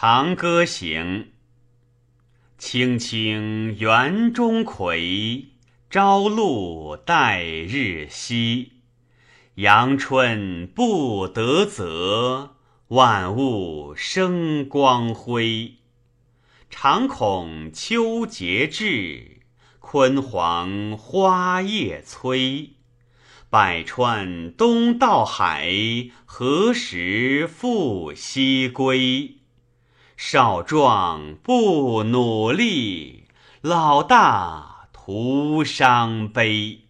长歌行》：青青园中葵，朝露待日晞。阳春布德泽，万物生光辉。常恐秋节至，焜黄花叶衰。百川东到海，何时复西归？少壮不努力，老大徒伤悲。